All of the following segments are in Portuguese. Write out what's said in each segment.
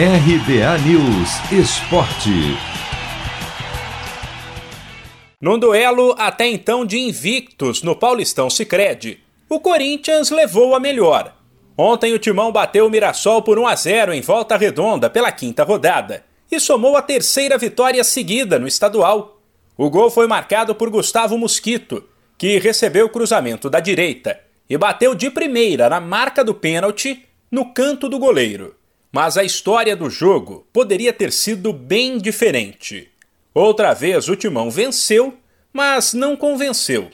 RBA News Esporte. Num duelo até então de invictos no Paulistão Sicredi, o Corinthians levou a melhor. Ontem o Timão bateu o Mirassol por 1 a 0 em volta redonda pela quinta rodada e somou a terceira vitória seguida no estadual. O gol foi marcado por Gustavo Mosquito, que recebeu o cruzamento da direita e bateu de primeira na marca do pênalti no canto do goleiro. Mas a história do jogo poderia ter sido bem diferente. Outra vez o Timão venceu, mas não convenceu.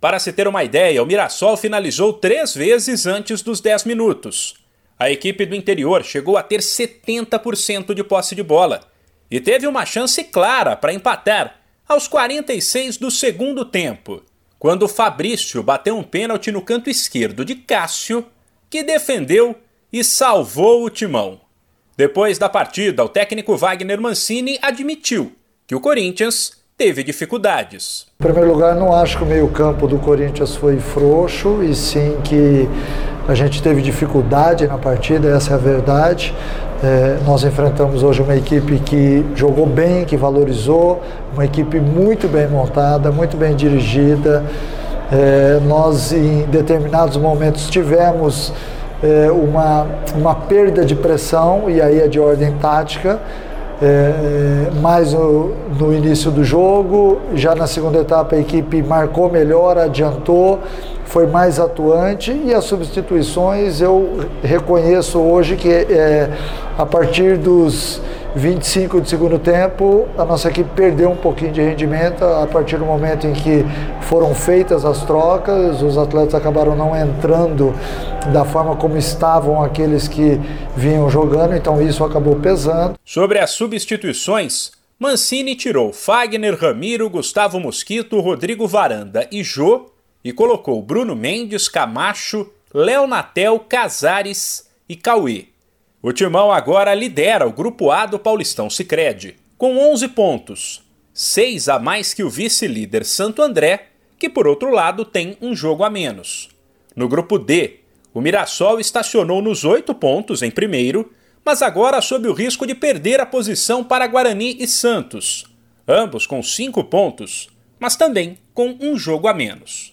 Para se ter uma ideia, o Mirassol finalizou três vezes antes dos 10 minutos. A equipe do interior chegou a ter 70% de posse de bola e teve uma chance clara para empatar aos 46 do segundo tempo, quando Fabrício bateu um pênalti no canto esquerdo de Cássio, que defendeu e salvou o timão. Depois da partida, o técnico Wagner Mancini admitiu que o Corinthians teve dificuldades. Em primeiro lugar, não acho que o meio-campo do Corinthians foi frouxo, e sim que a gente teve dificuldade na partida, essa é a verdade. É, nós enfrentamos hoje uma equipe que jogou bem, que valorizou, uma equipe muito bem montada, muito bem dirigida. É, nós, em determinados momentos, tivemos é, uma, uma perda de pressão, e aí é de ordem tática, é, é, mais no, no, início do jogo. Já na segunda etapa a equipe marcou melhor, adiantou, foi mais atuante e as substituições eu reconheço hoje que é, a partir dos 25 de segundo tempo, a nossa equipe perdeu um pouquinho de rendimento a partir do momento em que foram feitas as trocas, os atletas acabaram não entrando da forma como estavam aqueles que vinham jogando, então isso acabou pesando. Sobre as substituições, Mancini tirou Fagner, Ramiro, Gustavo Mosquito, Rodrigo Varanda e Jô e colocou Bruno Mendes, Camacho, Léo Natel, Casares e Cauê. O Timão agora lidera o Grupo A do Paulistão Sicredi, com 11 pontos, 6 a mais que o vice-líder Santo André, que por outro lado tem um jogo a menos. No Grupo D, o Mirassol estacionou nos 8 pontos em primeiro, mas agora sob o risco de perder a posição para Guarani e Santos, ambos com 5 pontos, mas também com um jogo a menos.